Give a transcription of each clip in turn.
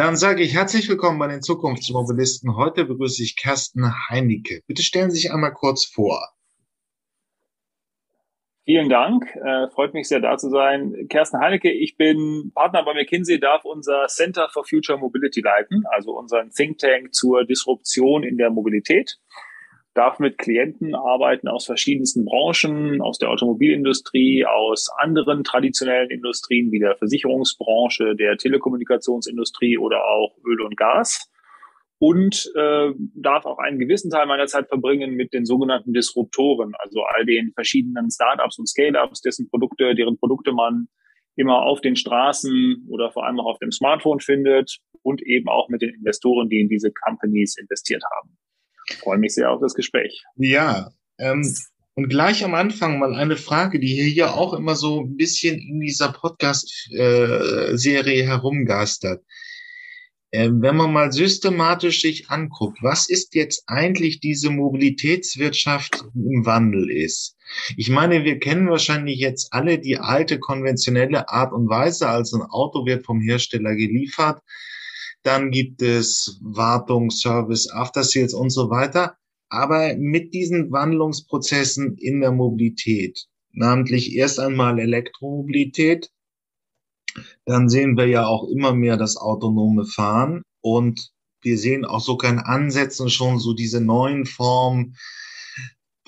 Dann sage ich herzlich willkommen bei den Zukunftsmobilisten. Heute begrüße ich Kersten Heinecke. Bitte stellen Sie sich einmal kurz vor. Vielen Dank. Äh, freut mich sehr, da zu sein. Kersten Heinecke, ich bin Partner bei McKinsey, darf unser Center for Future Mobility leiten, also unseren Think Tank zur Disruption in der Mobilität. Darf mit Klienten arbeiten aus verschiedensten Branchen, aus der Automobilindustrie, aus anderen traditionellen Industrien wie der Versicherungsbranche, der Telekommunikationsindustrie oder auch Öl und Gas und äh, darf auch einen gewissen Teil meiner Zeit verbringen mit den sogenannten Disruptoren, also all den verschiedenen Startups und Scale-ups, dessen Produkte, deren Produkte man immer auf den Straßen oder vor allem auch auf dem Smartphone findet und eben auch mit den Investoren, die in diese Companies investiert haben. Ich freue mich sehr auf das Gespräch. Ja, ähm, und gleich am Anfang mal eine Frage, die hier auch immer so ein bisschen in dieser Podcast-Serie äh, herumgastert. Ähm, wenn man mal systematisch sich anguckt, was ist jetzt eigentlich diese Mobilitätswirtschaft im Wandel ist. Ich meine, wir kennen wahrscheinlich jetzt alle die alte konventionelle Art und Weise, also ein Auto wird vom Hersteller geliefert, dann gibt es Wartung, Service, After Sales und so weiter. Aber mit diesen Wandlungsprozessen in der Mobilität, namentlich erst einmal Elektromobilität, dann sehen wir ja auch immer mehr das autonome Fahren und wir sehen auch so kein Ansätzen schon so diese neuen Formen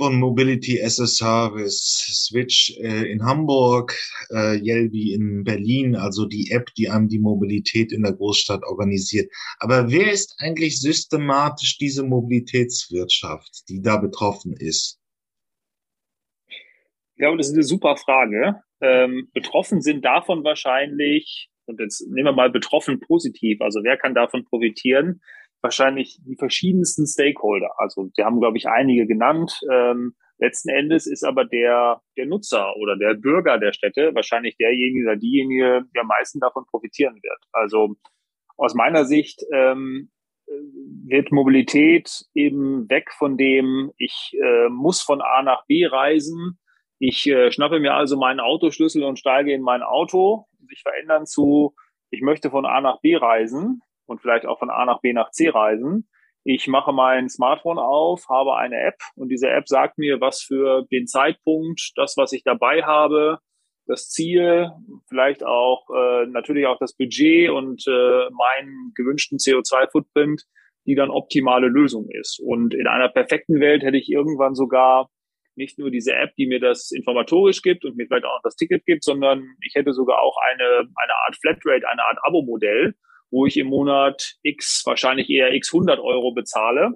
von Mobility as a Service, Switch äh, in Hamburg, äh, Yelby in Berlin, also die App, die einem die Mobilität in der Großstadt organisiert. Aber wer ist eigentlich systematisch diese Mobilitätswirtschaft, die da betroffen ist? Ich glaube, das ist eine super Frage. Ähm, betroffen sind davon wahrscheinlich, und jetzt nehmen wir mal betroffen positiv, also wer kann davon profitieren? Wahrscheinlich die verschiedensten Stakeholder. Also wir haben, glaube ich, einige genannt. Ähm, letzten Endes ist aber der, der Nutzer oder der Bürger der Städte wahrscheinlich derjenige oder diejenige, der am meisten davon profitieren wird. Also aus meiner Sicht ähm, wird Mobilität eben weg von dem, ich äh, muss von A nach B reisen, ich äh, schnappe mir also meinen Autoschlüssel und steige in mein Auto, sich verändern zu, ich möchte von A nach B reisen und vielleicht auch von A nach B nach C reisen. Ich mache mein Smartphone auf, habe eine App und diese App sagt mir, was für den Zeitpunkt, das, was ich dabei habe, das Ziel, vielleicht auch äh, natürlich auch das Budget und äh, meinen gewünschten CO2-Footprint, die dann optimale Lösung ist. Und in einer perfekten Welt hätte ich irgendwann sogar nicht nur diese App, die mir das informatorisch gibt und mir vielleicht auch das Ticket gibt, sondern ich hätte sogar auch eine, eine Art Flatrate, eine Art Abo-Modell, wo ich im Monat x, wahrscheinlich eher x 100 Euro bezahle,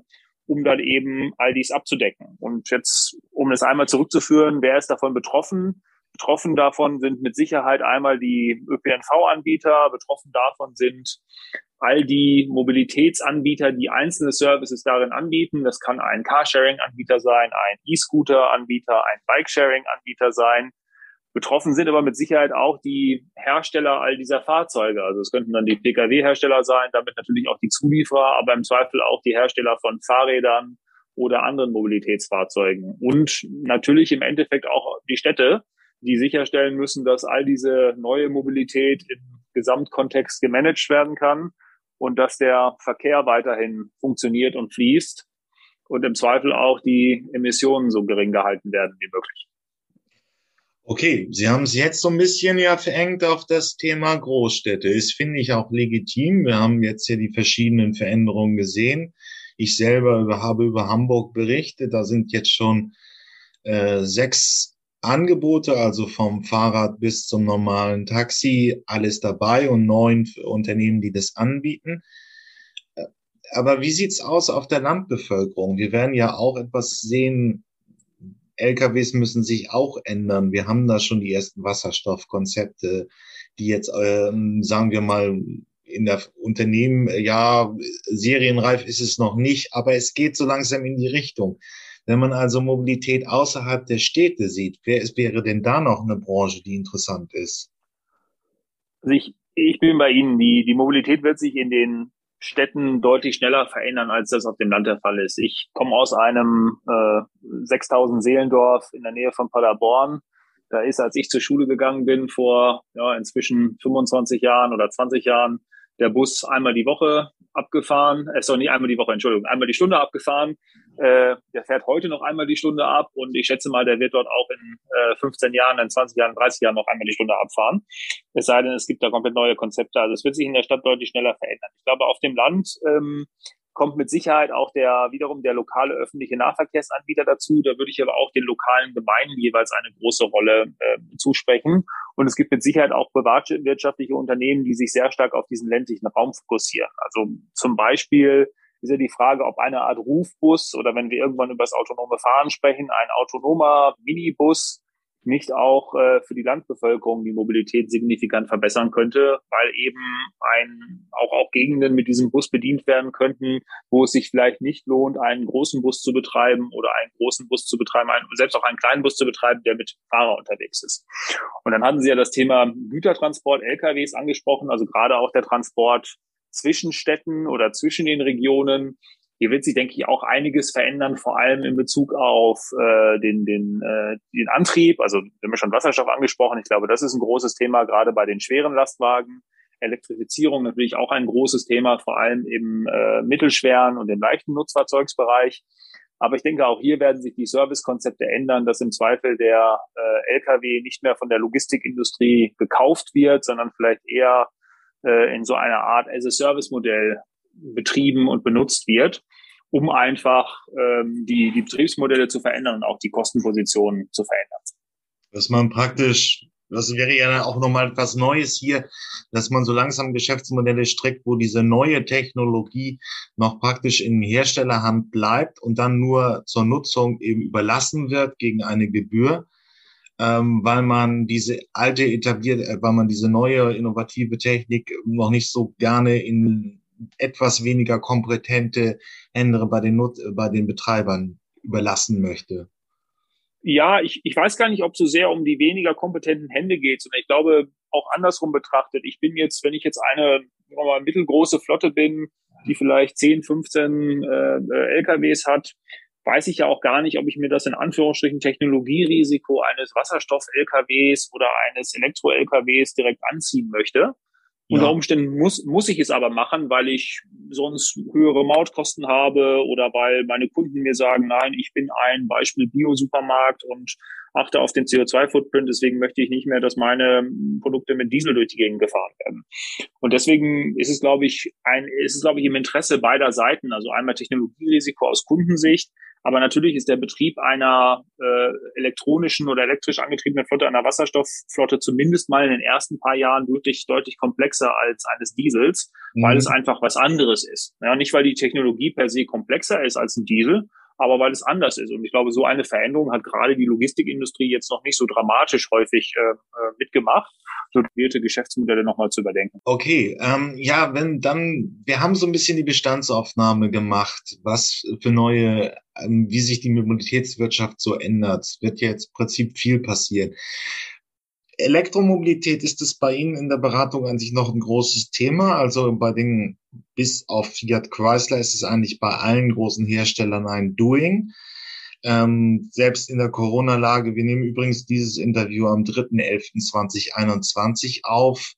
um dann eben all dies abzudecken. Und jetzt, um es einmal zurückzuführen, wer ist davon betroffen? Betroffen davon sind mit Sicherheit einmal die ÖPNV-Anbieter, betroffen davon sind all die Mobilitätsanbieter, die einzelne Services darin anbieten. Das kann ein Carsharing-Anbieter sein, ein E-Scooter-Anbieter, ein Bike-Sharing-Anbieter sein. Betroffen sind aber mit Sicherheit auch die Hersteller all dieser Fahrzeuge. Also es könnten dann die Pkw-Hersteller sein, damit natürlich auch die Zulieferer, aber im Zweifel auch die Hersteller von Fahrrädern oder anderen Mobilitätsfahrzeugen. Und natürlich im Endeffekt auch die Städte, die sicherstellen müssen, dass all diese neue Mobilität im Gesamtkontext gemanagt werden kann und dass der Verkehr weiterhin funktioniert und fließt und im Zweifel auch die Emissionen so gering gehalten werden wie möglich. Okay, Sie haben es jetzt so ein bisschen ja verengt auf das Thema Großstädte. Das finde ich auch legitim. Wir haben jetzt hier die verschiedenen Veränderungen gesehen. Ich selber habe über Hamburg berichtet. Da sind jetzt schon äh, sechs Angebote, also vom Fahrrad bis zum normalen Taxi, alles dabei und neun Unternehmen, die das anbieten. Aber wie sieht's aus auf der Landbevölkerung? Wir werden ja auch etwas sehen. LKWs müssen sich auch ändern. Wir haben da schon die ersten Wasserstoffkonzepte, die jetzt, ähm, sagen wir mal, in der Unternehmen, ja, serienreif ist es noch nicht, aber es geht so langsam in die Richtung. Wenn man also Mobilität außerhalb der Städte sieht, wer ist, wäre denn da noch eine Branche, die interessant ist? Also ich, ich bin bei Ihnen. Die, die Mobilität wird sich in den Städten deutlich schneller verändern, als das auf dem Land der Fall ist. Ich komme aus einem äh, 6000 Seelendorf in der Nähe von Paderborn. Da ist, als ich zur Schule gegangen bin, vor ja, inzwischen 25 Jahren oder 20 Jahren, der Bus einmal die Woche abgefahren, äh, sorry, nicht einmal die Woche, Entschuldigung, einmal die Stunde abgefahren. Äh, der fährt heute noch einmal die Stunde ab und ich schätze mal, der wird dort auch in äh, 15 Jahren, in 20 Jahren, 30 Jahren noch einmal die Stunde abfahren. Es sei denn, es gibt da komplett neue Konzepte. Also es wird sich in der Stadt deutlich schneller verändern. Ich glaube, auf dem Land ähm, kommt mit Sicherheit auch der wiederum der lokale öffentliche Nahverkehrsanbieter dazu. Da würde ich aber auch den lokalen Gemeinden jeweils eine große Rolle äh, zusprechen. Und es gibt mit Sicherheit auch privatwirtschaftliche Unternehmen, die sich sehr stark auf diesen ländlichen Raum fokussieren. Also zum Beispiel ist ja die Frage, ob eine Art Rufbus oder wenn wir irgendwann über das autonome Fahren sprechen, ein autonomer Minibus nicht auch äh, für die Landbevölkerung die Mobilität signifikant verbessern könnte, weil eben ein, auch, auch Gegenden mit diesem Bus bedient werden könnten, wo es sich vielleicht nicht lohnt, einen großen Bus zu betreiben oder einen großen Bus zu betreiben, einen, selbst auch einen kleinen Bus zu betreiben, der mit Fahrer unterwegs ist. Und dann hatten Sie ja das Thema Gütertransport, LKWs angesprochen, also gerade auch der Transport zwischen Städten oder zwischen den Regionen. Hier wird sich, denke ich, auch einiges verändern, vor allem in Bezug auf äh, den, den, äh, den Antrieb. Also wir haben schon Wasserstoff angesprochen. Ich glaube, das ist ein großes Thema, gerade bei den schweren Lastwagen. Elektrifizierung natürlich auch ein großes Thema, vor allem im äh, mittelschweren und im leichten Nutzfahrzeugsbereich. Aber ich denke, auch hier werden sich die Servicekonzepte ändern, dass im Zweifel der äh, Lkw nicht mehr von der Logistikindustrie gekauft wird, sondern vielleicht eher äh, in so einer Art As-a-Service-Modell betrieben und benutzt wird, um einfach ähm, die, die Betriebsmodelle zu verändern und auch die Kostenpositionen zu verändern. Dass man praktisch, das wäre ja auch nochmal etwas Neues hier, dass man so langsam Geschäftsmodelle strickt, wo diese neue Technologie noch praktisch in Herstellerhand bleibt und dann nur zur Nutzung eben überlassen wird gegen eine Gebühr. Ähm, weil man diese alte etabliert, äh, weil man diese neue innovative Technik noch nicht so gerne in etwas weniger kompetente Hände bei den, Not bei den Betreibern überlassen möchte? Ja, ich, ich weiß gar nicht, ob es so sehr um die weniger kompetenten Hände geht, sondern ich glaube auch andersrum betrachtet. Ich bin jetzt, wenn ich jetzt eine mal, mittelgroße Flotte bin, die vielleicht 10, 15 äh, LKWs hat, weiß ich ja auch gar nicht, ob ich mir das in Anführungsstrichen Technologierisiko eines Wasserstoff-LKWs oder eines Elektro-LKWs direkt anziehen möchte. Ja. Unter Umständen muss, muss ich es aber machen, weil ich sonst höhere Mautkosten habe oder weil meine Kunden mir sagen, nein, ich bin ein Beispiel Bio-Supermarkt und achte auf den CO2-Footprint, deswegen möchte ich nicht mehr, dass meine Produkte mit Diesel durch die Gegend gefahren werden. Und deswegen ist es, glaube ich, ein, ist es, glaube ich, im Interesse beider Seiten, also einmal Technologierisiko aus Kundensicht, aber natürlich ist der Betrieb einer äh, elektronischen oder elektrisch angetriebenen Flotte, einer Wasserstoffflotte zumindest mal in den ersten paar Jahren deutlich, deutlich komplexer als eines Diesels, mhm. weil es einfach was anderes ist. Ja, nicht, weil die Technologie per se komplexer ist als ein Diesel, aber weil es anders ist. Und ich glaube, so eine Veränderung hat gerade die Logistikindustrie jetzt noch nicht so dramatisch häufig äh, äh mitgemacht, so Geschäftsmodelle nochmal zu überdenken. Okay, ähm, ja, wenn dann, wir haben so ein bisschen die Bestandsaufnahme gemacht, was für neue, ähm, wie sich die Mobilitätswirtschaft so ändert. Wird jetzt im Prinzip viel passieren. Elektromobilität, ist es bei Ihnen in der Beratung an sich noch ein großes Thema? Also bei den, bis auf Fiat Chrysler ist es eigentlich bei allen großen Herstellern ein Doing. Ähm, selbst in der Corona-Lage, wir nehmen übrigens dieses Interview am 3.11.2021 auf,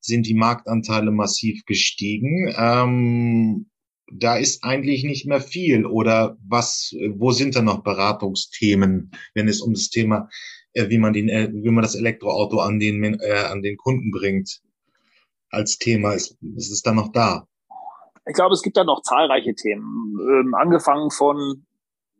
sind die Marktanteile massiv gestiegen. Ähm, da ist eigentlich nicht mehr viel. Oder was, wo sind da noch Beratungsthemen, wenn es um das Thema wie man den, äh, wie man das Elektroauto an den, äh, an den Kunden bringt als Thema ist, ist es dann noch da? Ich glaube, es gibt da noch zahlreiche Themen. Ähm, angefangen von,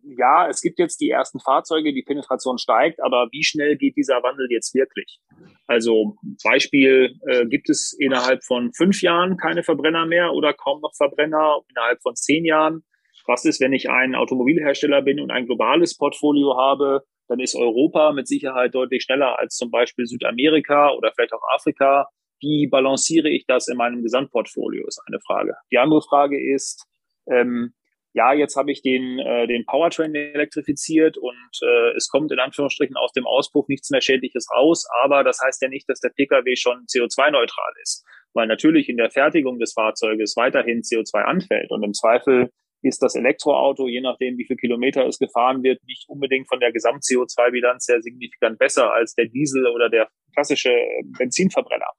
ja, es gibt jetzt die ersten Fahrzeuge, die Penetration steigt, aber wie schnell geht dieser Wandel jetzt wirklich? Also Beispiel, äh, gibt es innerhalb von fünf Jahren keine Verbrenner mehr oder kaum noch Verbrenner innerhalb von zehn Jahren? Was ist, wenn ich ein Automobilhersteller bin und ein globales Portfolio habe? Dann ist Europa mit Sicherheit deutlich schneller als zum Beispiel Südamerika oder vielleicht auch Afrika. Wie balanciere ich das in meinem Gesamtportfolio, ist eine Frage. Die andere Frage ist, ähm, ja, jetzt habe ich den, äh, den Powertrain elektrifiziert und äh, es kommt in Anführungsstrichen aus dem Auspuff nichts mehr Schädliches raus, aber das heißt ja nicht, dass der Pkw schon CO2-neutral ist, weil natürlich in der Fertigung des Fahrzeuges weiterhin CO2 anfällt und im Zweifel ist das Elektroauto, je nachdem, wie viel Kilometer es gefahren wird, nicht unbedingt von der Gesamt-CO2-Bilanz sehr signifikant besser als der Diesel oder der klassische Benzinverbrenner.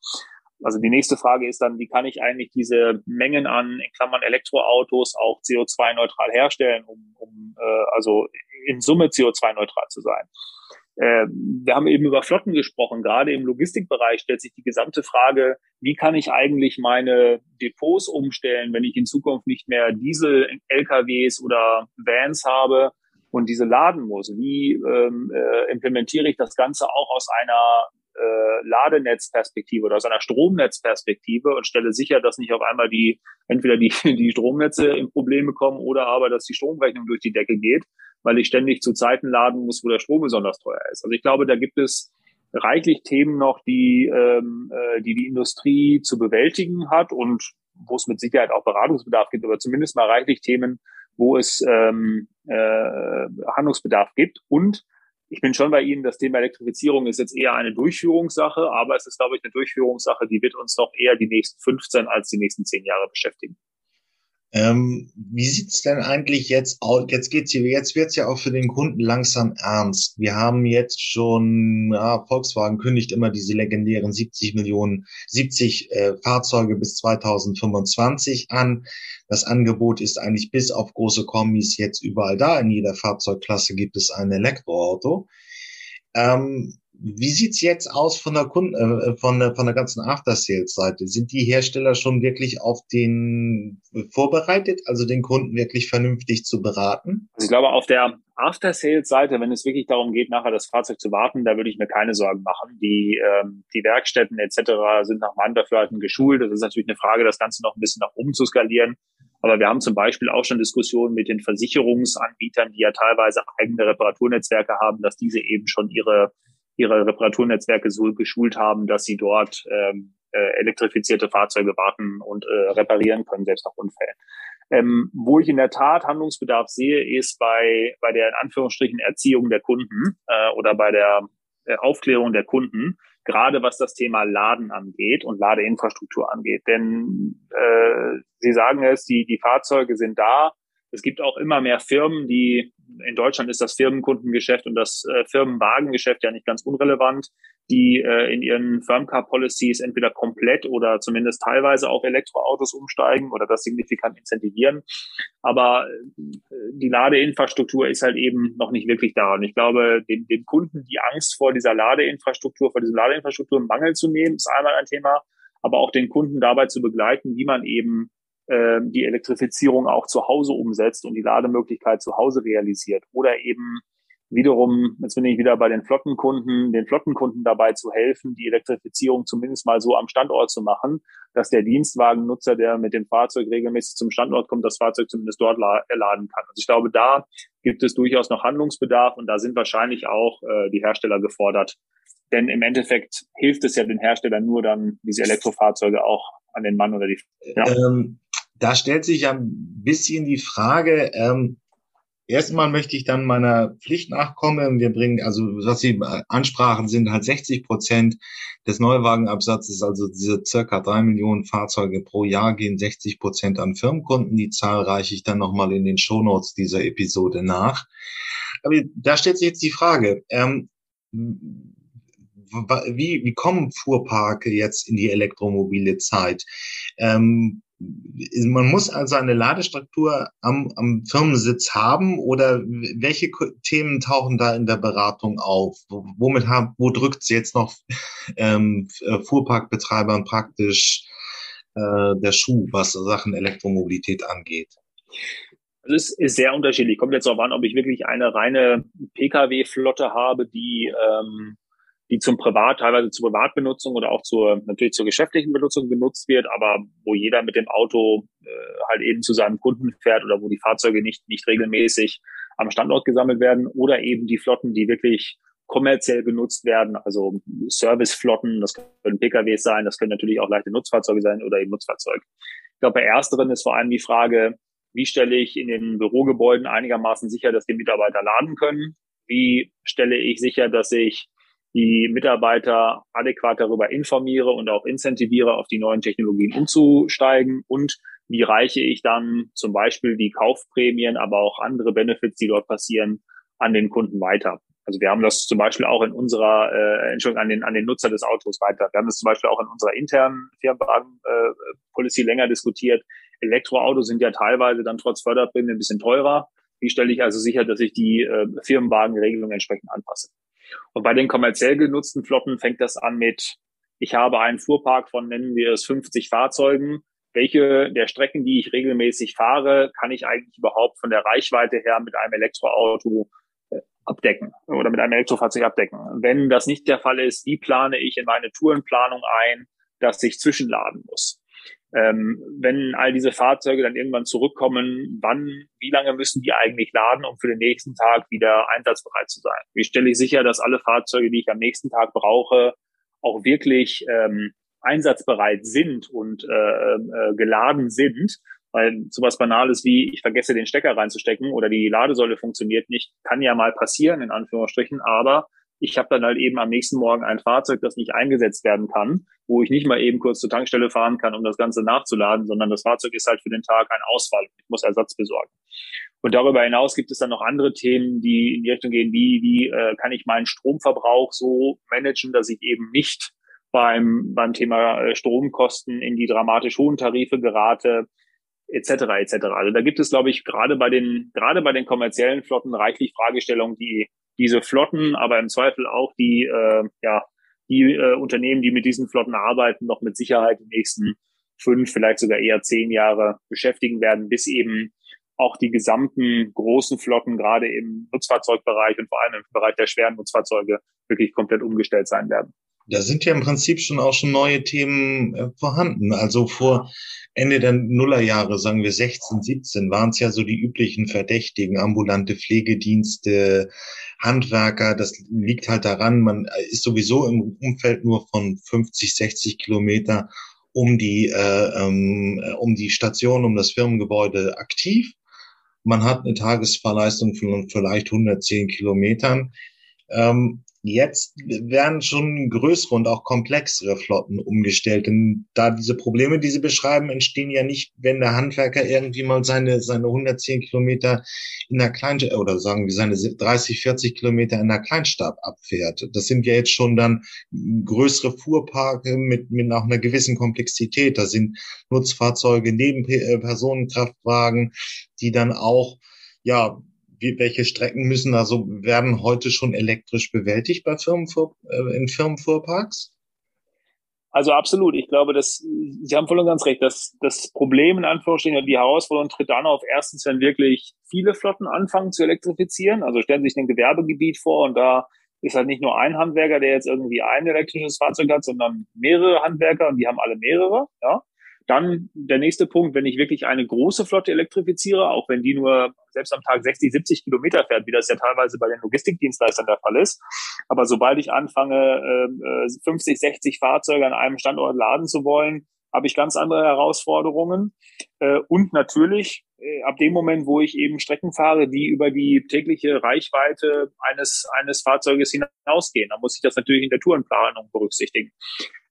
also die nächste Frage ist dann, wie kann ich eigentlich diese Mengen an, in Klammern Elektroautos, auch CO2-neutral herstellen, um, um äh, also in Summe CO2-neutral zu sein. Äh, wir haben eben über Flotten gesprochen. Gerade im Logistikbereich stellt sich die gesamte Frage, wie kann ich eigentlich meine Depots umstellen, wenn ich in Zukunft nicht mehr Diesel-LKWs oder Vans habe und diese laden muss? Wie ähm, äh, implementiere ich das Ganze auch aus einer äh, Ladenetzperspektive oder aus einer Stromnetzperspektive und stelle sicher, dass nicht auf einmal die entweder die, die Stromnetze in Probleme kommen oder aber, dass die Stromrechnung durch die Decke geht, weil ich ständig zu Zeiten laden muss, wo der Strom besonders teuer ist. Also ich glaube, da gibt es reichlich Themen noch, die ähm, äh, die, die Industrie zu bewältigen hat und wo es mit Sicherheit auch Beratungsbedarf gibt, aber zumindest mal reichlich Themen, wo es ähm, äh, Handlungsbedarf gibt. Und ich bin schon bei Ihnen, das Thema Elektrifizierung ist jetzt eher eine Durchführungssache, aber es ist, glaube ich, eine Durchführungssache, die wird uns noch eher die nächsten 15 als die nächsten 10 Jahre beschäftigen. Ähm, wie sieht's denn eigentlich jetzt aus? Jetzt geht's hier, jetzt wird's ja auch für den Kunden langsam ernst. Wir haben jetzt schon, ja, Volkswagen kündigt immer diese legendären 70 Millionen, 70 äh, Fahrzeuge bis 2025 an. Das Angebot ist eigentlich bis auf große Kombis jetzt überall da. In jeder Fahrzeugklasse gibt es ein Elektroauto. Ähm, wie sieht's jetzt aus von der Kunden, äh, von der von der ganzen After-Sales-Seite? Sind die Hersteller schon wirklich auf den vorbereitet, also den Kunden wirklich vernünftig zu beraten? Also ich glaube, auf der After-Sales-Seite, wenn es wirklich darum geht, nachher das Fahrzeug zu warten, da würde ich mir keine Sorgen machen. Die ähm, die Werkstätten etc. sind nach meinem Dafürhalten geschult. Das ist natürlich eine Frage, das Ganze noch ein bisschen nach oben zu skalieren. Aber wir haben zum Beispiel auch schon Diskussionen mit den Versicherungsanbietern, die ja teilweise eigene Reparaturnetzwerke haben, dass diese eben schon ihre ihre Reparaturnetzwerke so geschult haben, dass sie dort ähm, äh, elektrifizierte Fahrzeuge warten und äh, reparieren können, selbst nach Unfällen. Ähm, wo ich in der Tat Handlungsbedarf sehe, ist bei, bei der in Anführungsstrichen Erziehung der Kunden äh, oder bei der äh, Aufklärung der Kunden, gerade was das Thema Laden angeht und Ladeinfrastruktur angeht. Denn äh, Sie sagen es, die, die Fahrzeuge sind da. Es gibt auch immer mehr Firmen, die in Deutschland ist das Firmenkundengeschäft und das äh, Firmenwagengeschäft ja nicht ganz unrelevant, die äh, in ihren Firmcar-Policies entweder komplett oder zumindest teilweise auf Elektroautos umsteigen oder das signifikant incentivieren. Aber äh, die Ladeinfrastruktur ist halt eben noch nicht wirklich da. Und ich glaube, den, den Kunden die Angst vor dieser Ladeinfrastruktur, vor diesem Mangel zu nehmen, ist einmal ein Thema, aber auch den Kunden dabei zu begleiten, wie man eben äh, die Elektrifizierung auch zu Hause umsetzt und die Lademöglichkeit zu Hause realisiert. Oder eben wiederum, jetzt bin ich wieder bei den Flottenkunden, den Flottenkunden dabei zu helfen, die Elektrifizierung zumindest mal so am Standort zu machen, dass der Dienstwagennutzer, der mit dem Fahrzeug regelmäßig zum Standort kommt, das Fahrzeug zumindest dort laden kann. Also ich glaube, da gibt es durchaus noch Handlungsbedarf und da sind wahrscheinlich auch äh, die Hersteller gefordert. Denn im Endeffekt hilft es ja den Herstellern nur dann, diese Elektrofahrzeuge auch an den Mann oder die. Ja. Ähm, da stellt sich ein bisschen die Frage, ähm, erstmal möchte ich dann meiner Pflicht nachkommen. Wir bringen, also was Sie ansprachen, sind halt 60 Prozent des Neuwagenabsatzes, also diese circa drei Millionen Fahrzeuge pro Jahr gehen 60 Prozent an Firmenkunden. Die Zahl reiche ich dann nochmal in den Shownotes dieser Episode nach. Aber da stellt sich jetzt die Frage, ähm, wie, wie kommen Fuhrparke jetzt in die elektromobile Zeit? Ähm, man muss also eine Ladestruktur am, am Firmensitz haben oder welche Themen tauchen da in der Beratung auf? Womit haben, wo drückt es jetzt noch ähm, Fuhrparkbetreibern praktisch äh, der Schuh, was Sachen Elektromobilität angeht? Also es ist sehr unterschiedlich. Kommt jetzt darauf an, ob ich wirklich eine reine Pkw-Flotte habe, die ähm, die zum Privat, teilweise zur Privatbenutzung oder auch zur, natürlich zur geschäftlichen Benutzung genutzt wird, aber wo jeder mit dem Auto äh, halt eben zu seinem Kunden fährt oder wo die Fahrzeuge nicht, nicht regelmäßig am Standort gesammelt werden oder eben die Flotten, die wirklich kommerziell genutzt werden, also Serviceflotten, das können PKWs sein, das können natürlich auch leichte Nutzfahrzeuge sein oder eben Nutzfahrzeuge. Ich glaube, bei ersteren ist vor allem die Frage, wie stelle ich in den Bürogebäuden einigermaßen sicher, dass die Mitarbeiter laden können? Wie stelle ich sicher, dass ich die Mitarbeiter adäquat darüber informiere und auch incentiviere, auf die neuen Technologien umzusteigen und wie reiche ich dann zum Beispiel die Kaufprämien, aber auch andere Benefits, die dort passieren, an den Kunden weiter. Also wir haben das zum Beispiel auch in unserer, äh, Entschuldigung, an den, an den Nutzer des Autos weiter. Wir haben das zum Beispiel auch in unserer internen Firmenwagen-Policy äh, länger diskutiert. Elektroautos sind ja teilweise dann trotz Förderprämie ein bisschen teurer. Wie stelle ich also sicher, dass ich die äh, Firmenwagenregelung entsprechend anpasse? Und bei den kommerziell genutzten Flotten fängt das an mit, ich habe einen Fuhrpark von, nennen wir es, 50 Fahrzeugen. Welche der Strecken, die ich regelmäßig fahre, kann ich eigentlich überhaupt von der Reichweite her mit einem Elektroauto äh, abdecken oder mit einem Elektrofahrzeug abdecken? Wenn das nicht der Fall ist, wie plane ich in meine Tourenplanung ein, dass ich zwischenladen muss? Ähm, wenn all diese Fahrzeuge dann irgendwann zurückkommen, wann, wie lange müssen die eigentlich laden, um für den nächsten Tag wieder einsatzbereit zu sein? Wie stelle ich sicher, dass alle Fahrzeuge, die ich am nächsten Tag brauche, auch wirklich ähm, einsatzbereit sind und äh, äh, geladen sind? Weil sowas Banales wie, ich vergesse den Stecker reinzustecken oder die Ladesäule funktioniert nicht, kann ja mal passieren, in Anführungsstrichen, aber ich habe dann halt eben am nächsten Morgen ein Fahrzeug, das nicht eingesetzt werden kann, wo ich nicht mal eben kurz zur Tankstelle fahren kann, um das Ganze nachzuladen, sondern das Fahrzeug ist halt für den Tag ein Ausfall. Ich muss Ersatz besorgen. Und darüber hinaus gibt es dann noch andere Themen, die in die Richtung gehen, wie, wie äh, kann ich meinen Stromverbrauch so managen, dass ich eben nicht beim, beim Thema äh, Stromkosten in die dramatisch hohen Tarife gerate, etc. etc. Also da gibt es, glaube ich, gerade bei den gerade bei den kommerziellen Flotten reichlich Fragestellungen, die diese Flotten, aber im Zweifel auch die, äh, ja, die äh, Unternehmen, die mit diesen Flotten arbeiten, noch mit Sicherheit die nächsten fünf, vielleicht sogar eher zehn Jahre beschäftigen werden, bis eben auch die gesamten großen Flotten, gerade im Nutzfahrzeugbereich und vor allem im Bereich der schweren Nutzfahrzeuge, wirklich komplett umgestellt sein werden. Da sind ja im Prinzip schon auch schon neue Themen äh, vorhanden. Also vor Ende der Nullerjahre, sagen wir 16, 17, waren es ja so die üblichen Verdächtigen, ambulante Pflegedienste, Handwerker. Das liegt halt daran, man ist sowieso im Umfeld nur von 50, 60 Kilometer um die, äh, ähm, um die Station, um das Firmengebäude aktiv. Man hat eine Tagesfahrleistung von vielleicht 110 Kilometern. Ähm, Jetzt werden schon größere und auch komplexere Flotten umgestellt. Denn da diese Probleme, die Sie beschreiben, entstehen ja nicht, wenn der Handwerker irgendwie mal seine, seine 110 Kilometer in der Kleinstadt oder sagen wir seine 30, 40 Kilometer in der Kleinstadt abfährt. Das sind ja jetzt schon dann größere Fuhrparke mit, mit auch einer gewissen Komplexität. Da sind Nutzfahrzeuge neben äh, Personenkraftwagen, die dann auch ja, wie, welche Strecken müssen also werden heute schon elektrisch bewältigt bei Firmenfuhr, äh, in Firmenfuhrparks? Also absolut. Ich glaube, dass Sie haben voll und ganz recht. dass das Problem in Anführungsstrichen, die Herausforderung tritt dann auf erstens, wenn wirklich viele Flotten anfangen zu elektrifizieren. Also stellen Sie sich ein Gewerbegebiet vor und da ist halt nicht nur ein Handwerker, der jetzt irgendwie ein elektrisches Fahrzeug hat, sondern mehrere Handwerker und die haben alle mehrere. Ja. Dann der nächste Punkt, wenn ich wirklich eine große Flotte elektrifiziere, auch wenn die nur selbst am Tag 60, 70 Kilometer fährt, wie das ja teilweise bei den Logistikdienstleistern der Fall ist. Aber sobald ich anfange, 50, ähm, 60 äh, Fahrzeuge an einem Standort laden zu wollen, habe ich ganz andere Herausforderungen. Äh, und natürlich äh, ab dem Moment, wo ich eben Strecken fahre, die über die tägliche Reichweite eines, eines Fahrzeuges hinausgehen, dann muss ich das natürlich in der Tourenplanung berücksichtigen.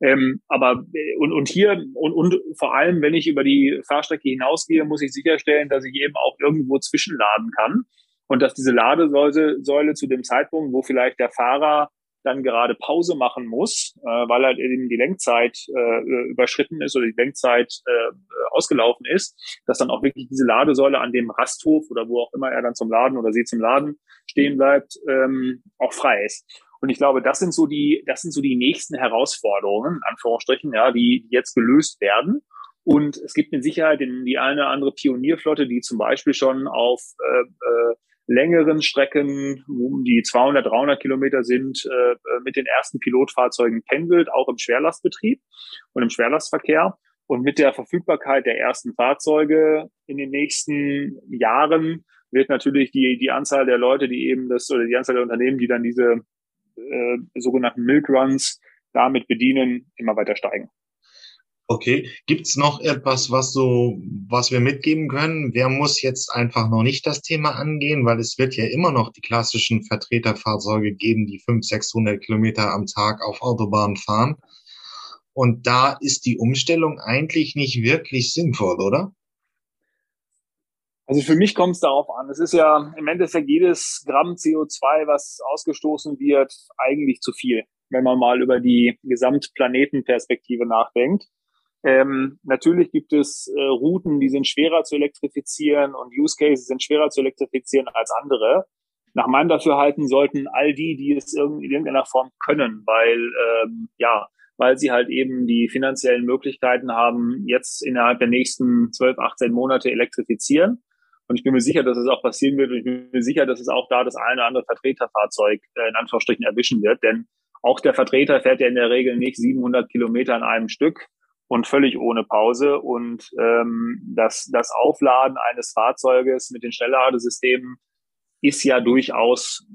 Ähm, aber äh, und, und hier und, und vor allem, wenn ich über die Fahrstrecke hinausgehe, muss ich sicherstellen, dass ich eben auch irgendwo zwischenladen kann und dass diese Ladesäule Säule zu dem Zeitpunkt, wo vielleicht der Fahrer dann gerade Pause machen muss, äh, weil halt eben die Lenkzeit äh, überschritten ist oder die Lenkzeit äh, ausgelaufen ist, dass dann auch wirklich diese Ladesäule an dem Rasthof oder wo auch immer er dann zum Laden oder sie zum Laden stehen bleibt, ähm, auch frei ist. Und ich glaube, das sind so die, das sind so die nächsten Herausforderungen, Anführungsstrichen, ja, die jetzt gelöst werden. Und es gibt mit Sicherheit die eine oder andere Pionierflotte, die zum Beispiel schon auf äh, äh, längeren Strecken, um die 200, 300 Kilometer sind, äh, mit den ersten Pilotfahrzeugen pendelt, auch im Schwerlastbetrieb und im Schwerlastverkehr. Und mit der Verfügbarkeit der ersten Fahrzeuge in den nächsten Jahren wird natürlich die, die Anzahl der Leute, die eben das, oder die Anzahl der Unternehmen, die dann diese äh, sogenannten Milk Runs damit bedienen, immer weiter steigen. Okay, gibt's noch etwas, was so, was wir mitgeben können? Wer muss jetzt einfach noch nicht das Thema angehen, weil es wird ja immer noch die klassischen Vertreterfahrzeuge geben, die 500, 600 Kilometer am Tag auf Autobahnen fahren. Und da ist die Umstellung eigentlich nicht wirklich sinnvoll, oder? Also für mich kommt es darauf an. Es ist ja im Endeffekt jedes Gramm CO2, was ausgestoßen wird, eigentlich zu viel, wenn man mal über die Gesamtplanetenperspektive nachdenkt. Ähm, natürlich gibt es äh, Routen, die sind schwerer zu elektrifizieren und Use Cases sind schwerer zu elektrifizieren als andere. Nach meinem Dafürhalten sollten all die, die es in irgendeiner Form können, weil ähm, ja, weil sie halt eben die finanziellen Möglichkeiten haben, jetzt innerhalb der nächsten 12, 18 Monate elektrifizieren und ich bin mir sicher, dass es auch passieren wird. Und ich bin mir sicher, dass es auch da das eine oder andere Vertreterfahrzeug äh, in Anführungsstrichen erwischen wird. Denn auch der Vertreter fährt ja in der Regel nicht 700 Kilometer in einem Stück und völlig ohne Pause. Und ähm, das, das Aufladen eines Fahrzeuges mit den Schnellladesystemen ist ja durchaus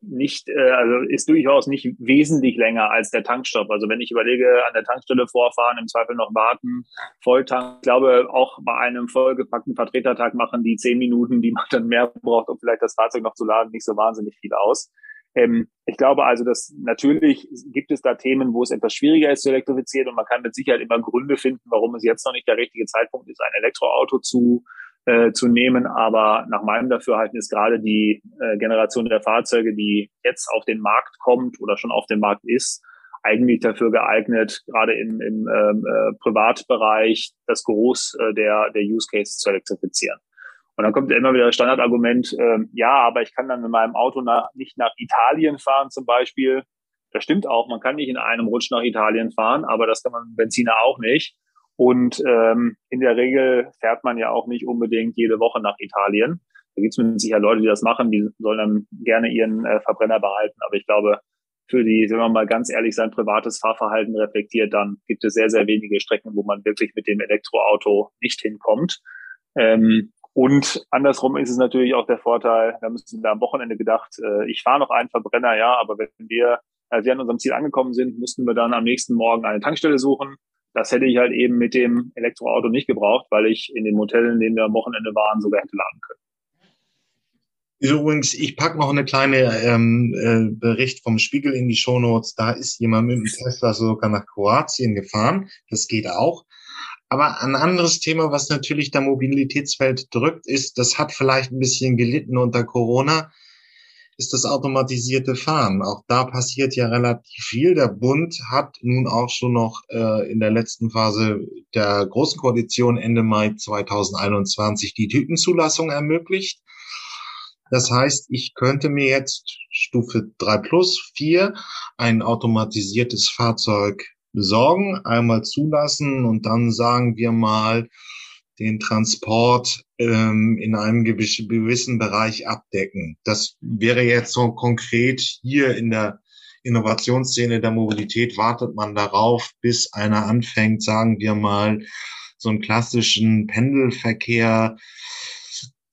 nicht, äh, also ist durchaus nicht wesentlich länger als der Tankstopp. Also wenn ich überlege, an der Tankstelle vorfahren, im Zweifel noch warten, Volltank, ich glaube, auch bei einem vollgepackten Vertretertag machen die zehn Minuten, die man dann mehr braucht, um vielleicht das Fahrzeug noch zu laden, nicht so wahnsinnig viel aus. Ähm, ich glaube also, dass natürlich gibt es da Themen, wo es etwas schwieriger ist zu elektrifizieren und man kann mit Sicherheit immer Gründe finden, warum es jetzt noch nicht der richtige Zeitpunkt ist, ein Elektroauto zu äh, zu nehmen. Aber nach meinem Dafürhalten ist gerade die äh, Generation der Fahrzeuge, die jetzt auf den Markt kommt oder schon auf dem Markt ist, eigentlich dafür geeignet, gerade im, im ähm, äh, Privatbereich das Groß äh, der, der Use Cases zu elektrifizieren. Und dann kommt ja immer wieder das Standardargument, äh, ja, aber ich kann dann mit meinem Auto nach, nicht nach Italien fahren zum Beispiel. Das stimmt auch, man kann nicht in einem Rutsch nach Italien fahren, aber das kann man Benziner auch nicht. Und ähm, in der Regel fährt man ja auch nicht unbedingt jede Woche nach Italien. Da gibt es mit sicher Leute, die das machen, die sollen dann gerne ihren äh, Verbrenner behalten. Aber ich glaube, für die, wenn man mal ganz ehrlich sein privates Fahrverhalten reflektiert, dann gibt es sehr, sehr wenige Strecken, wo man wirklich mit dem Elektroauto nicht hinkommt. Ähm, und andersrum ist es natürlich auch der Vorteil, wir haben uns da am Wochenende gedacht, äh, ich fahre noch einen Verbrenner, ja, aber wenn wir, als wir an unserem Ziel angekommen sind, mussten wir dann am nächsten Morgen eine Tankstelle suchen. Das hätte ich halt eben mit dem Elektroauto nicht gebraucht, weil ich in den Hotels, in denen wir am Wochenende waren, sogar hätte laden können. Übrigens, ich pack noch eine kleine ähm, äh, Bericht vom Spiegel in die Shownotes. Da ist jemand mit dem Tesla sogar nach Kroatien gefahren. Das geht auch. Aber ein anderes Thema, was natürlich der Mobilitätswelt drückt, ist, das hat vielleicht ein bisschen gelitten unter Corona, ist das automatisierte Fahren. Auch da passiert ja relativ viel. Der Bund hat nun auch schon noch äh, in der letzten Phase der Großen Koalition Ende Mai 2021 die Typenzulassung ermöglicht. Das heißt, ich könnte mir jetzt Stufe 3 plus 4 ein automatisiertes Fahrzeug besorgen, einmal zulassen und dann sagen wir mal, den Transport ähm, in einem gewissen Bereich abdecken. Das wäre jetzt so konkret hier in der Innovationsszene der Mobilität wartet man darauf, bis einer anfängt, sagen wir mal, so einen klassischen Pendelverkehr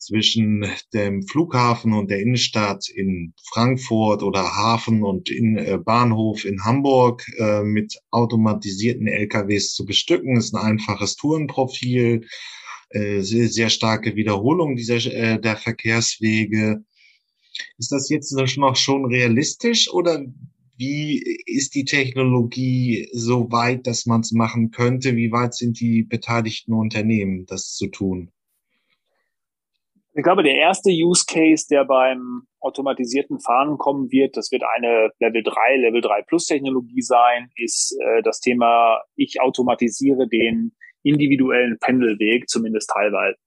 zwischen dem Flughafen und der Innenstadt in Frankfurt oder Hafen und in äh, Bahnhof in Hamburg äh, mit automatisierten LKWs zu bestücken. Ist ein einfaches Tourenprofil, äh, sehr, sehr starke Wiederholung dieser der Verkehrswege. Ist das jetzt noch schon realistisch oder wie ist die Technologie so weit, dass man es machen könnte? Wie weit sind die beteiligten Unternehmen, das zu tun? Ich glaube, der erste Use Case, der beim automatisierten Fahren kommen wird, das wird eine Level 3, Level 3 Plus Technologie sein, ist äh, das Thema, ich automatisiere den individuellen Pendelweg, zumindest teilweise.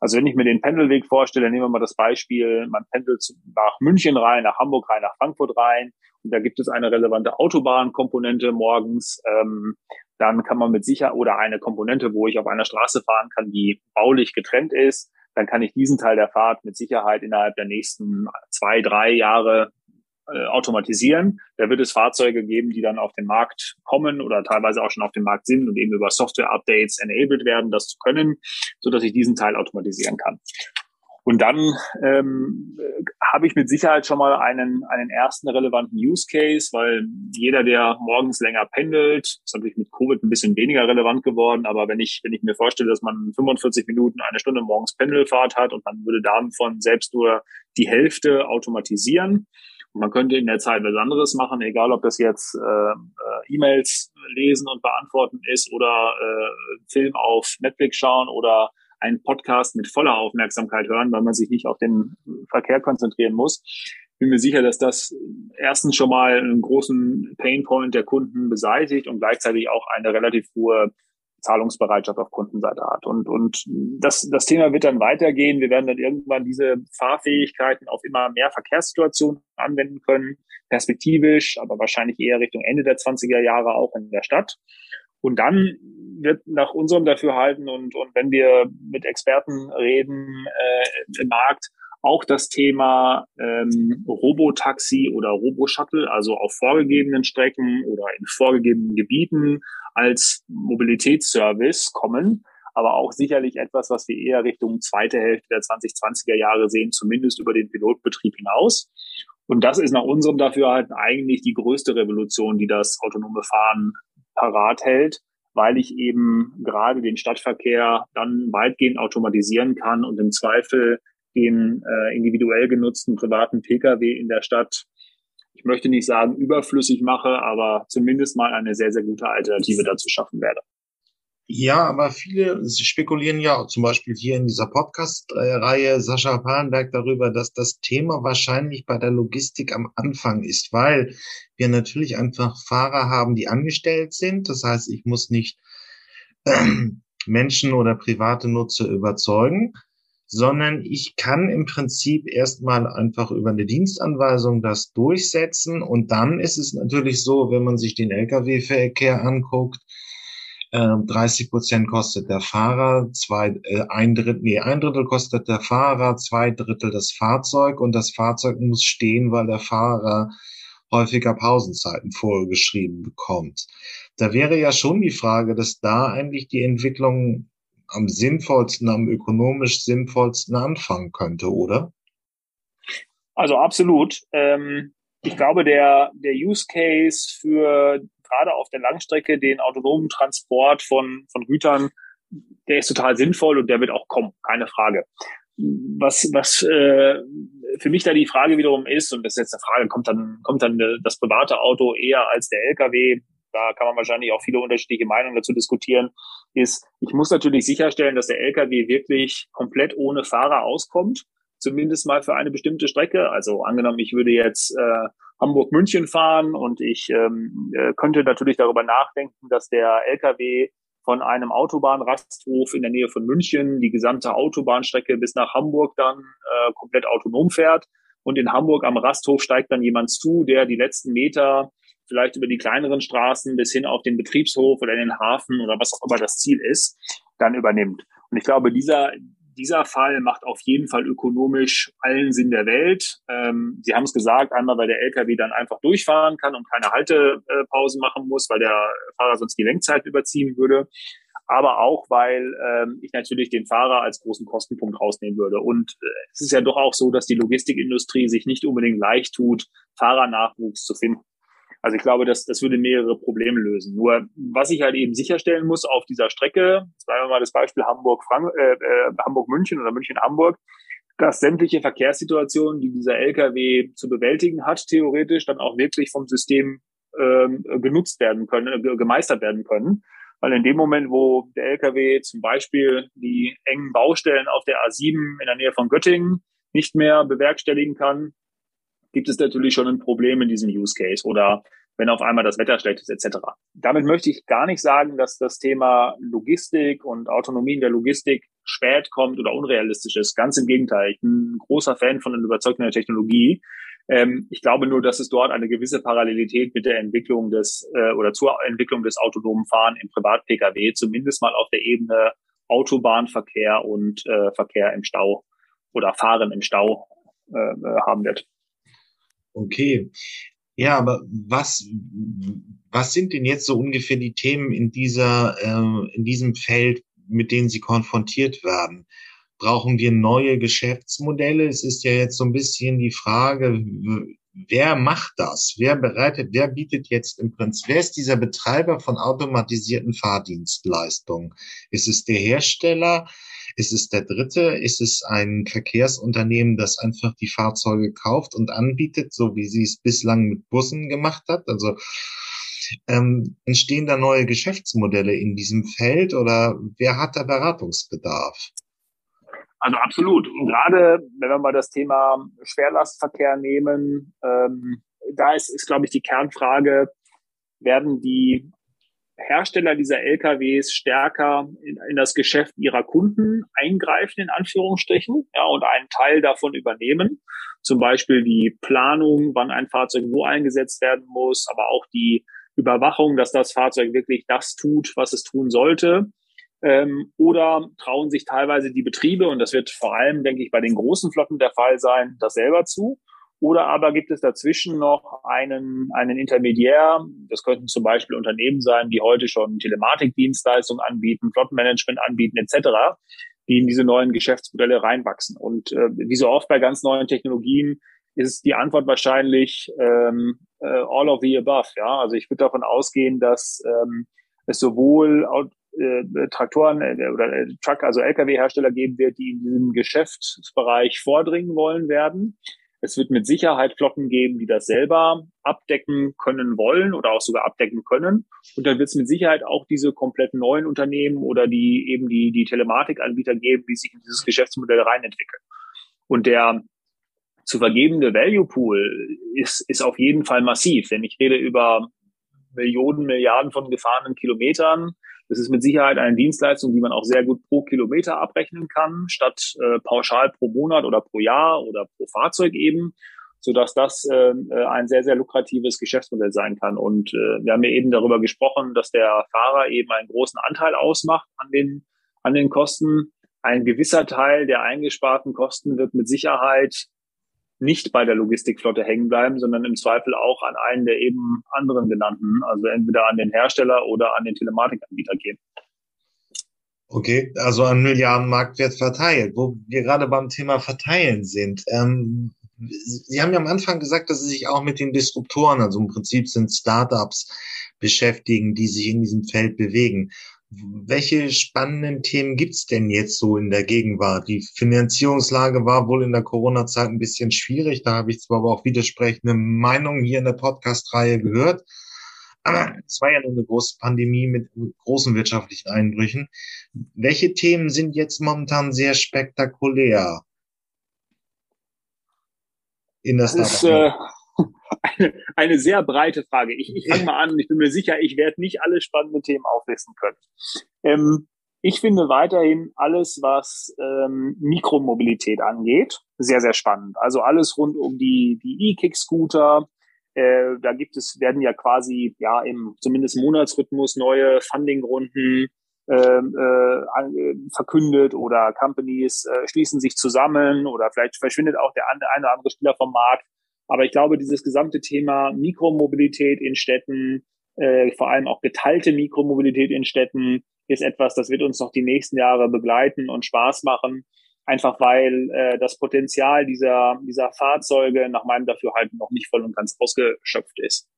Also wenn ich mir den Pendelweg vorstelle, nehmen wir mal das Beispiel, man pendelt nach München rein, nach Hamburg rein, nach Frankfurt rein und da gibt es eine relevante Autobahnkomponente morgens, ähm, dann kann man mit sicher oder eine Komponente, wo ich auf einer Straße fahren kann, die baulich getrennt ist, dann kann ich diesen Teil der Fahrt mit Sicherheit innerhalb der nächsten zwei, drei Jahre äh, automatisieren. Da wird es Fahrzeuge geben, die dann auf den Markt kommen oder teilweise auch schon auf dem Markt sind und eben über Software-Updates enabled werden, das zu können, so dass ich diesen Teil automatisieren kann. Und dann ähm, habe ich mit Sicherheit schon mal einen, einen ersten relevanten Use Case, weil jeder, der morgens länger pendelt, ist natürlich mit Covid ein bisschen weniger relevant geworden, aber wenn ich, wenn ich mir vorstelle, dass man 45 Minuten, eine Stunde morgens Pendelfahrt hat und man würde davon selbst nur die Hälfte automatisieren, und man könnte in der Zeit was anderes machen, egal ob das jetzt äh, äh, E-Mails lesen und beantworten ist oder äh, Film auf Netflix schauen oder einen Podcast mit voller Aufmerksamkeit hören, weil man sich nicht auf den Verkehr konzentrieren muss. Bin mir sicher, dass das erstens schon mal einen großen Painpoint der Kunden beseitigt und gleichzeitig auch eine relativ hohe Zahlungsbereitschaft auf Kundenseite hat. Und, und das, das Thema wird dann weitergehen. Wir werden dann irgendwann diese Fahrfähigkeiten auf immer mehr Verkehrssituationen anwenden können, perspektivisch, aber wahrscheinlich eher Richtung Ende der 20er Jahre auch in der Stadt. Und dann wird nach unserem Dafürhalten und, und wenn wir mit Experten reden äh, im Markt, auch das Thema ähm, Robotaxi oder Roboshuttle, also auf vorgegebenen Strecken oder in vorgegebenen Gebieten als Mobilitätsservice kommen, aber auch sicherlich etwas, was wir eher Richtung zweite Hälfte der 2020er Jahre sehen, zumindest über den Pilotbetrieb hinaus. Und das ist nach unserem Dafürhalten eigentlich die größte Revolution, die das autonome Fahren parat hält, weil ich eben gerade den Stadtverkehr dann weitgehend automatisieren kann und im Zweifel den äh, individuell genutzten privaten Pkw in der Stadt, ich möchte nicht sagen überflüssig mache, aber zumindest mal eine sehr, sehr gute Alternative dazu schaffen werde. Ja, aber viele spekulieren ja zum Beispiel hier in dieser Podcast-Reihe Sascha Palenberg darüber, dass das Thema wahrscheinlich bei der Logistik am Anfang ist, weil wir natürlich einfach Fahrer haben, die angestellt sind. Das heißt, ich muss nicht äh, Menschen oder private Nutzer überzeugen sondern ich kann im Prinzip erstmal einfach über eine Dienstanweisung das durchsetzen. Und dann ist es natürlich so, wenn man sich den Lkw-Verkehr anguckt, 30 ähm, Prozent kostet der Fahrer, zwei, äh, ein Drittel, nee, ein Drittel kostet der Fahrer, zwei Drittel das Fahrzeug und das Fahrzeug muss stehen, weil der Fahrer häufiger Pausenzeiten vorgeschrieben bekommt. Da wäre ja schon die Frage, dass da eigentlich die Entwicklung am sinnvollsten, am ökonomisch sinnvollsten anfangen könnte, oder? Also absolut. Ähm, ich glaube, der, der Use Case für gerade auf der Langstrecke den autonomen Transport von, von Gütern, der ist total sinnvoll und der wird auch kommen, keine Frage. Was, was äh, für mich da die Frage wiederum ist, und das ist jetzt eine Frage, kommt dann, kommt dann das private Auto eher als der Lkw? da kann man wahrscheinlich auch viele unterschiedliche Meinungen dazu diskutieren, ist, ich muss natürlich sicherstellen, dass der LKW wirklich komplett ohne Fahrer auskommt, zumindest mal für eine bestimmte Strecke. Also angenommen, ich würde jetzt äh, Hamburg-München fahren und ich ähm, äh, könnte natürlich darüber nachdenken, dass der LKW von einem Autobahnrasthof in der Nähe von München die gesamte Autobahnstrecke bis nach Hamburg dann äh, komplett autonom fährt. Und in Hamburg am Rasthof steigt dann jemand zu, der die letzten Meter vielleicht über die kleineren Straßen bis hin auf den Betriebshof oder in den Hafen oder was auch immer das Ziel ist, dann übernimmt. Und ich glaube, dieser, dieser Fall macht auf jeden Fall ökonomisch allen Sinn der Welt. Ähm, Sie haben es gesagt, einmal, weil der LKW dann einfach durchfahren kann und keine Haltepausen machen muss, weil der Fahrer sonst die Lenkzeit überziehen würde. Aber auch, weil ähm, ich natürlich den Fahrer als großen Kostenpunkt rausnehmen würde. Und äh, es ist ja doch auch so, dass die Logistikindustrie sich nicht unbedingt leicht tut, Fahrernachwuchs zu finden. Also ich glaube, das, das würde mehrere Probleme lösen. Nur was ich halt eben sicherstellen muss auf dieser Strecke, sagen wir mal das Beispiel Hamburg, Frank äh, äh, Hamburg München oder München Hamburg, dass sämtliche Verkehrssituationen, die dieser LKW zu bewältigen hat, theoretisch dann auch wirklich vom System ähm, genutzt werden können, äh, gemeistert werden können. Weil in dem Moment, wo der LKW zum Beispiel die engen Baustellen auf der A7 in der Nähe von Göttingen nicht mehr bewerkstelligen kann, gibt es natürlich schon ein Problem in diesem Use Case oder wenn auf einmal das Wetter schlecht ist, etc. Damit möchte ich gar nicht sagen, dass das Thema Logistik und Autonomie in der Logistik spät kommt oder unrealistisch ist. Ganz im Gegenteil. Ich bin ein großer Fan von überzeugender Technologie. Ähm, ich glaube nur, dass es dort eine gewisse Parallelität mit der Entwicklung des äh, oder zur Entwicklung des autonomen Fahren im Privat-Pkw zumindest mal auf der Ebene Autobahnverkehr und äh, Verkehr im Stau oder Fahren im Stau äh haben wird. Okay. Ja, aber was, was sind denn jetzt so ungefähr die Themen in dieser, äh, in diesem Feld, mit denen Sie konfrontiert werden? Brauchen wir neue Geschäftsmodelle? Es ist ja jetzt so ein bisschen die Frage, wer macht das? Wer bereitet, wer bietet jetzt im Prinzip, wer ist dieser Betreiber von automatisierten Fahrdienstleistungen? Ist es der Hersteller? Ist es der dritte? Ist es ein Verkehrsunternehmen, das einfach die Fahrzeuge kauft und anbietet, so wie sie es bislang mit Bussen gemacht hat? Also ähm, entstehen da neue Geschäftsmodelle in diesem Feld oder wer hat da Beratungsbedarf? Also absolut. Und gerade wenn wir mal das Thema Schwerlastverkehr nehmen, ähm, da ist, ist, glaube ich, die Kernfrage, werden die Hersteller dieser LKWs stärker in, in, das Geschäft ihrer Kunden eingreifen, in Anführungsstrichen, ja, und einen Teil davon übernehmen. Zum Beispiel die Planung, wann ein Fahrzeug wo eingesetzt werden muss, aber auch die Überwachung, dass das Fahrzeug wirklich das tut, was es tun sollte. Ähm, oder trauen sich teilweise die Betriebe, und das wird vor allem, denke ich, bei den großen Flotten der Fall sein, das selber zu. Oder aber gibt es dazwischen noch einen, einen Intermediär, das könnten zum Beispiel Unternehmen sein, die heute schon Telematikdienstleistungen anbieten, Flottenmanagement anbieten etc., die in diese neuen Geschäftsmodelle reinwachsen. Und äh, wie so oft bei ganz neuen Technologien ist die Antwort wahrscheinlich ähm, äh, all of the above. Ja, also ich würde davon ausgehen, dass ähm, es sowohl äh, Traktoren äh, oder äh, Truck, also Lkw-Hersteller geben wird, die in diesem Geschäftsbereich vordringen wollen werden. Es wird mit Sicherheit Flotten geben, die das selber abdecken können wollen oder auch sogar abdecken können. Und dann wird es mit Sicherheit auch diese komplett neuen Unternehmen oder die eben die, die Telematikanbieter geben, die sich in dieses Geschäftsmodell reinentwickeln. Und der zu vergebende Value Pool ist, ist auf jeden Fall massiv, denn ich rede über Millionen, Milliarden von gefahrenen Kilometern. Das ist mit Sicherheit eine Dienstleistung, die man auch sehr gut pro Kilometer abrechnen kann, statt äh, pauschal pro Monat oder pro Jahr oder pro Fahrzeug eben, sodass das äh, ein sehr, sehr lukratives Geschäftsmodell sein kann. Und äh, wir haben ja eben darüber gesprochen, dass der Fahrer eben einen großen Anteil ausmacht an den, an den Kosten. Ein gewisser Teil der eingesparten Kosten wird mit Sicherheit nicht bei der Logistikflotte hängen bleiben, sondern im Zweifel auch an einen der eben anderen genannten, also entweder an den Hersteller oder an den Telematikanbieter gehen. Okay, also an Milliarden Marktwert verteilt. Wo wir gerade beim Thema Verteilen sind. Ähm, Sie haben ja am Anfang gesagt, dass Sie sich auch mit den Disruptoren, also im Prinzip sind Startups, beschäftigen, die sich in diesem Feld bewegen. Welche spannenden Themen gibt's denn jetzt so in der Gegenwart? Die Finanzierungslage war wohl in der Corona-Zeit ein bisschen schwierig. Da habe ich zwar aber auch widersprechende Meinungen hier in der Podcast-Reihe gehört. Aber es war ja nur eine große Pandemie mit großen wirtschaftlichen Einbrüchen. Welche Themen sind jetzt momentan sehr spektakulär? In der äh, eine, eine sehr breite Frage. Ich, ich fange mal an und ich bin mir sicher, ich werde nicht alle spannenden Themen auflisten können. Ähm, ich finde weiterhin alles, was ähm, Mikromobilität angeht, sehr, sehr spannend. Also alles rund um die, die E-Kick-Scooter. Äh, da gibt es, werden ja quasi ja im zumindest Monatsrhythmus neue Fundingrunden ähm, äh, verkündet oder Companies äh, schließen sich zusammen oder vielleicht verschwindet auch der eine oder andere Spieler vom Markt. Aber ich glaube, dieses gesamte Thema Mikromobilität in Städten, äh, vor allem auch geteilte Mikromobilität in Städten, ist etwas, das wird uns noch die nächsten Jahre begleiten und Spaß machen. Einfach weil äh, das Potenzial dieser, dieser Fahrzeuge nach meinem Dafürhalten noch nicht voll und ganz ausgeschöpft ist.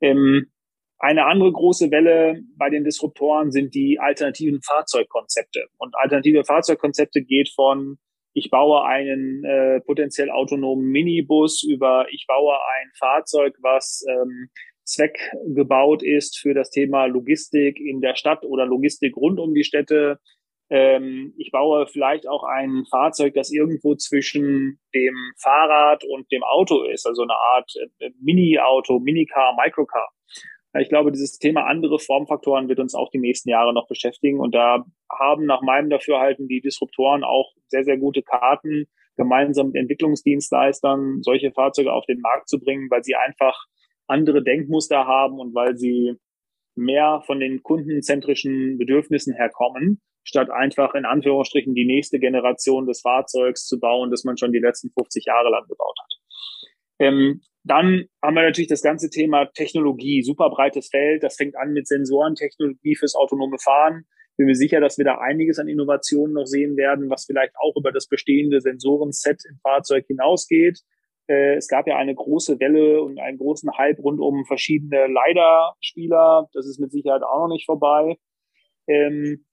Ähm, eine andere große Welle bei den Disruptoren sind die alternativen Fahrzeugkonzepte. Und alternative Fahrzeugkonzepte geht von ich baue einen äh, potenziell autonomen Minibus über, ich baue ein Fahrzeug, was ähm, zweckgebaut ist für das Thema Logistik in der Stadt oder Logistik rund um die Städte. Ähm, ich baue vielleicht auch ein Fahrzeug, das irgendwo zwischen dem Fahrrad und dem Auto ist, also eine Art äh, Mini-Auto, Minicar, Microcar. Ich glaube, dieses Thema andere Formfaktoren wird uns auch die nächsten Jahre noch beschäftigen. Und da haben nach meinem Dafürhalten die Disruptoren auch sehr, sehr gute Karten, gemeinsam mit Entwicklungsdienstleistern solche Fahrzeuge auf den Markt zu bringen, weil sie einfach andere Denkmuster haben und weil sie mehr von den kundenzentrischen Bedürfnissen herkommen, statt einfach in Anführungsstrichen die nächste Generation des Fahrzeugs zu bauen, das man schon die letzten 50 Jahre lang gebaut hat. Ähm, dann haben wir natürlich das ganze Thema Technologie, super breites Feld. Das fängt an mit Sensorentechnologie fürs autonome Fahren. Bin mir sicher, dass wir da einiges an Innovationen noch sehen werden, was vielleicht auch über das bestehende Sensorenset im Fahrzeug hinausgeht. Äh, es gab ja eine große Welle und einen großen Hype rund um verschiedene LiDAR-Spieler. Das ist mit Sicherheit auch noch nicht vorbei. Ähm,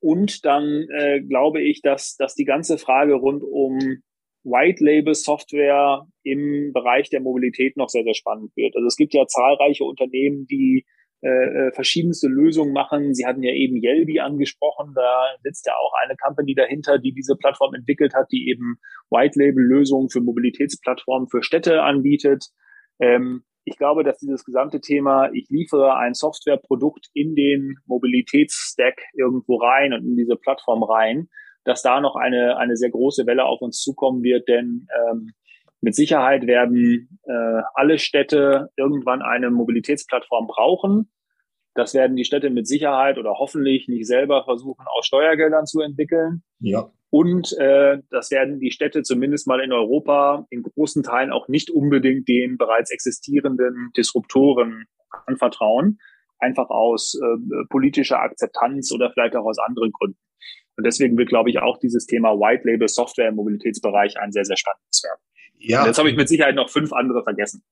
und dann äh, glaube ich, dass, dass die ganze Frage rund um White-Label-Software im Bereich der Mobilität noch sehr, sehr spannend wird. Also es gibt ja zahlreiche Unternehmen, die äh, verschiedenste Lösungen machen. Sie hatten ja eben Yelby angesprochen, da sitzt ja auch eine Company dahinter, die diese Plattform entwickelt hat, die eben White-Label-Lösungen für Mobilitätsplattformen für Städte anbietet. Ähm, ich glaube, dass dieses gesamte Thema, ich liefere ein Softwareprodukt in den Mobilitätsstack irgendwo rein und in diese Plattform rein, dass da noch eine, eine sehr große Welle auf uns zukommen wird, denn ähm, mit Sicherheit werden äh, alle Städte irgendwann eine Mobilitätsplattform brauchen. Das werden die Städte mit Sicherheit oder hoffentlich nicht selber versuchen, aus Steuergeldern zu entwickeln. Ja. Und äh, das werden die Städte zumindest mal in Europa in großen Teilen auch nicht unbedingt den bereits existierenden Disruptoren anvertrauen, einfach aus äh, politischer Akzeptanz oder vielleicht auch aus anderen Gründen. Und deswegen wird, glaube ich, auch dieses Thema White Label Software im Mobilitätsbereich ein sehr, sehr spannendes werden. Ja. Und jetzt habe ich mit Sicherheit noch fünf andere vergessen.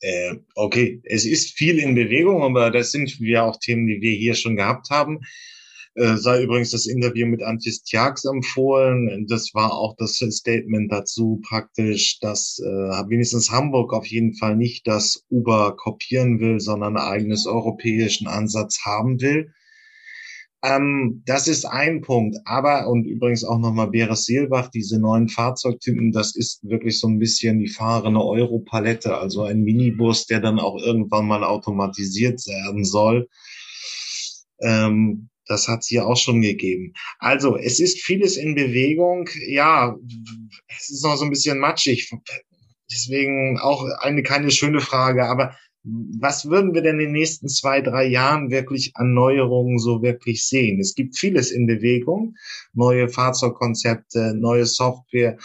Äh, okay, es ist viel in Bewegung, aber das sind ja auch Themen, die wir hier schon gehabt haben. Äh, sei übrigens das Interview mit Antis Tjax empfohlen. Das war auch das Statement dazu praktisch, dass äh, wenigstens Hamburg auf jeden Fall nicht das Uber kopieren will, sondern einen eigenes europäischen Ansatz haben will. Ähm, das ist ein Punkt. Aber, und übrigens auch nochmal Beres Seelbach, diese neuen Fahrzeugtypen, das ist wirklich so ein bisschen die fahrende Europalette, also ein Minibus, der dann auch irgendwann mal automatisiert werden soll. Ähm, das hat es hier auch schon gegeben. Also, es ist vieles in Bewegung. Ja, es ist noch so ein bisschen matschig. Deswegen auch eine keine schöne Frage, aber was würden wir denn in den nächsten zwei, drei Jahren wirklich an Neuerungen so wirklich sehen? Es gibt vieles in Bewegung, neue Fahrzeugkonzepte, neue Software,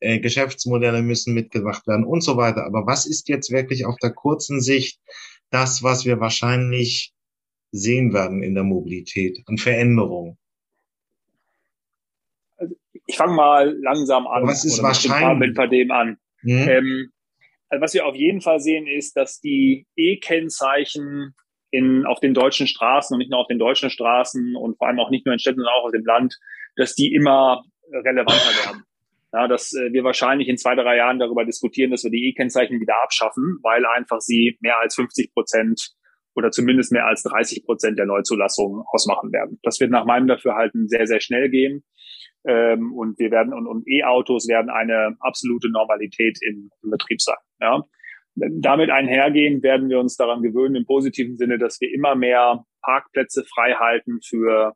äh, Geschäftsmodelle müssen mitgebracht werden und so weiter. Aber was ist jetzt wirklich auf der kurzen Sicht das, was wir wahrscheinlich sehen werden in der Mobilität an Veränderungen? Also ich fange mal langsam an. was ist wahrscheinlich? Mit bei dem an. Hm? Ähm, also was wir auf jeden Fall sehen, ist, dass die E-Kennzeichen in, auf den deutschen Straßen und nicht nur auf den deutschen Straßen und vor allem auch nicht nur in Städten, sondern auch auf dem Land, dass die immer relevanter werden. Ja, dass äh, wir wahrscheinlich in zwei, drei Jahren darüber diskutieren, dass wir die E-Kennzeichen wieder abschaffen, weil einfach sie mehr als 50 Prozent oder zumindest mehr als 30 Prozent der Neuzulassungen ausmachen werden. Das wird nach meinem Dafürhalten sehr, sehr schnell gehen. Ähm, und wir werden und, und E-Autos werden eine absolute Normalität im, im Betrieb sein. Ja. Damit einhergehend werden wir uns daran gewöhnen, im positiven Sinne, dass wir immer mehr Parkplätze frei halten für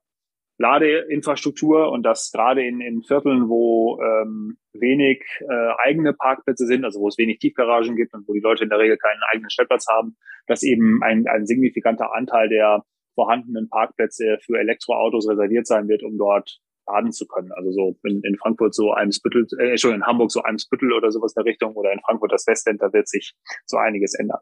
Ladeinfrastruktur und das gerade in, in Vierteln, wo ähm, wenig äh, eigene Parkplätze sind, also wo es wenig Tiefgaragen gibt und wo die Leute in der Regel keinen eigenen Stellplatz haben, dass eben ein, ein signifikanter Anteil der vorhandenen Parkplätze für Elektroautos reserviert sein wird, um dort laden zu können. Also so in, in Frankfurt so Eimsbüttel, äh, schon in Hamburg so Eimsbüttel oder sowas in der Richtung oder in Frankfurt das Westend, da wird sich so einiges ändern.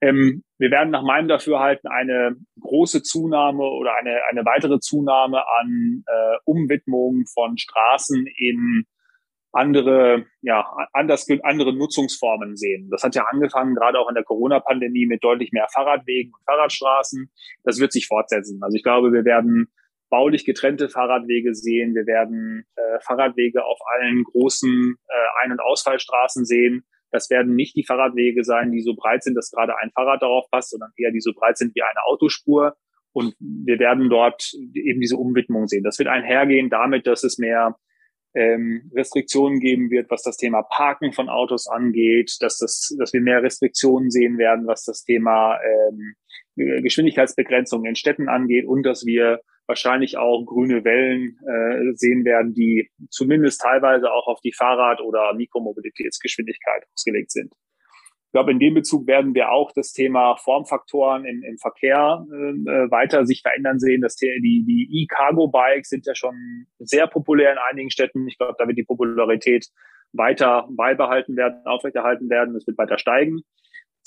Ähm, wir werden nach meinem Dafürhalten eine große Zunahme oder eine, eine weitere Zunahme an äh, Umwidmung von Straßen in andere, ja, anders, andere Nutzungsformen sehen. Das hat ja angefangen, gerade auch in der Corona-Pandemie mit deutlich mehr Fahrradwegen und Fahrradstraßen. Das wird sich fortsetzen. Also ich glaube, wir werden baulich getrennte Fahrradwege sehen. Wir werden äh, Fahrradwege auf allen großen äh, Ein- und Ausfallstraßen sehen. Das werden nicht die Fahrradwege sein, die so breit sind, dass gerade ein Fahrrad darauf passt, sondern eher die so breit sind wie eine Autospur. Und wir werden dort eben diese Umwidmung sehen. Das wird einhergehen damit, dass es mehr ähm, Restriktionen geben wird, was das Thema Parken von Autos angeht, dass, das, dass wir mehr Restriktionen sehen werden, was das Thema ähm, Geschwindigkeitsbegrenzung in Städten angeht und dass wir wahrscheinlich auch grüne Wellen äh, sehen werden, die zumindest teilweise auch auf die Fahrrad- oder Mikromobilitätsgeschwindigkeit ausgelegt sind. Ich glaube, in dem Bezug werden wir auch das Thema Formfaktoren im, im Verkehr äh, weiter sich verändern sehen. Das, die die E-Cargo-Bikes sind ja schon sehr populär in einigen Städten. Ich glaube, da wird die Popularität weiter beibehalten werden, aufrechterhalten werden. Es wird weiter steigen.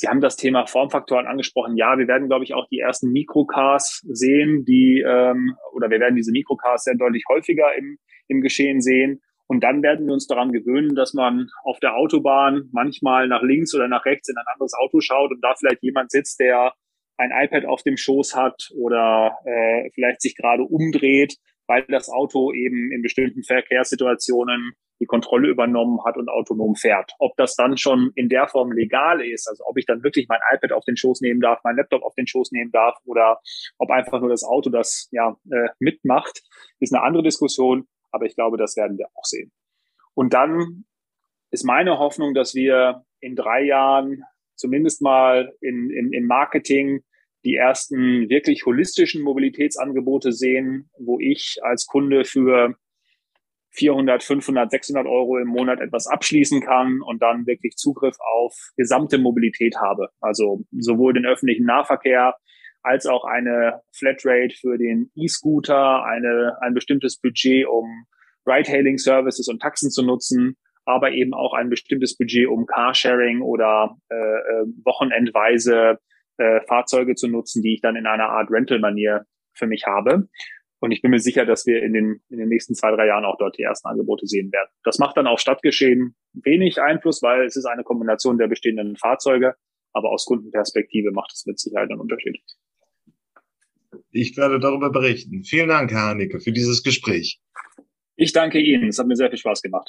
Sie haben das Thema Formfaktoren angesprochen. Ja, wir werden, glaube ich, auch die ersten Mikrocars sehen, die ähm, oder wir werden diese Mikrocars sehr deutlich häufiger im, im Geschehen sehen. Und dann werden wir uns daran gewöhnen, dass man auf der Autobahn manchmal nach links oder nach rechts in ein anderes Auto schaut und da vielleicht jemand sitzt, der ein iPad auf dem Schoß hat oder äh, vielleicht sich gerade umdreht, weil das Auto eben in bestimmten Verkehrssituationen die Kontrolle übernommen hat und autonom fährt. Ob das dann schon in der Form legal ist, also ob ich dann wirklich mein iPad auf den Schoß nehmen darf, mein Laptop auf den Schoß nehmen darf oder ob einfach nur das Auto das ja äh, mitmacht, ist eine andere Diskussion. Aber ich glaube, das werden wir auch sehen. Und dann ist meine Hoffnung, dass wir in drei Jahren zumindest mal in, in, im Marketing die ersten wirklich holistischen Mobilitätsangebote sehen, wo ich als Kunde für 400, 500, 600 Euro im Monat etwas abschließen kann und dann wirklich Zugriff auf gesamte Mobilität habe. Also sowohl den öffentlichen Nahverkehr als auch eine Flatrate für den E-Scooter, eine, ein bestimmtes Budget, um Ride-Hailing-Services und Taxen zu nutzen, aber eben auch ein bestimmtes Budget, um Carsharing oder äh, äh, wochenendweise äh, Fahrzeuge zu nutzen, die ich dann in einer Art Rental-Manier für mich habe. Und ich bin mir sicher, dass wir in den, in den nächsten zwei, drei Jahren auch dort die ersten Angebote sehen werden. Das macht dann auch Stadtgeschehen wenig Einfluss, weil es ist eine Kombination der bestehenden Fahrzeuge. Aber aus Kundenperspektive macht es mit Sicherheit einen Unterschied. Ich werde darüber berichten. Vielen Dank, Herr Haneke, für dieses Gespräch. Ich danke Ihnen. Es hat mir sehr viel Spaß gemacht.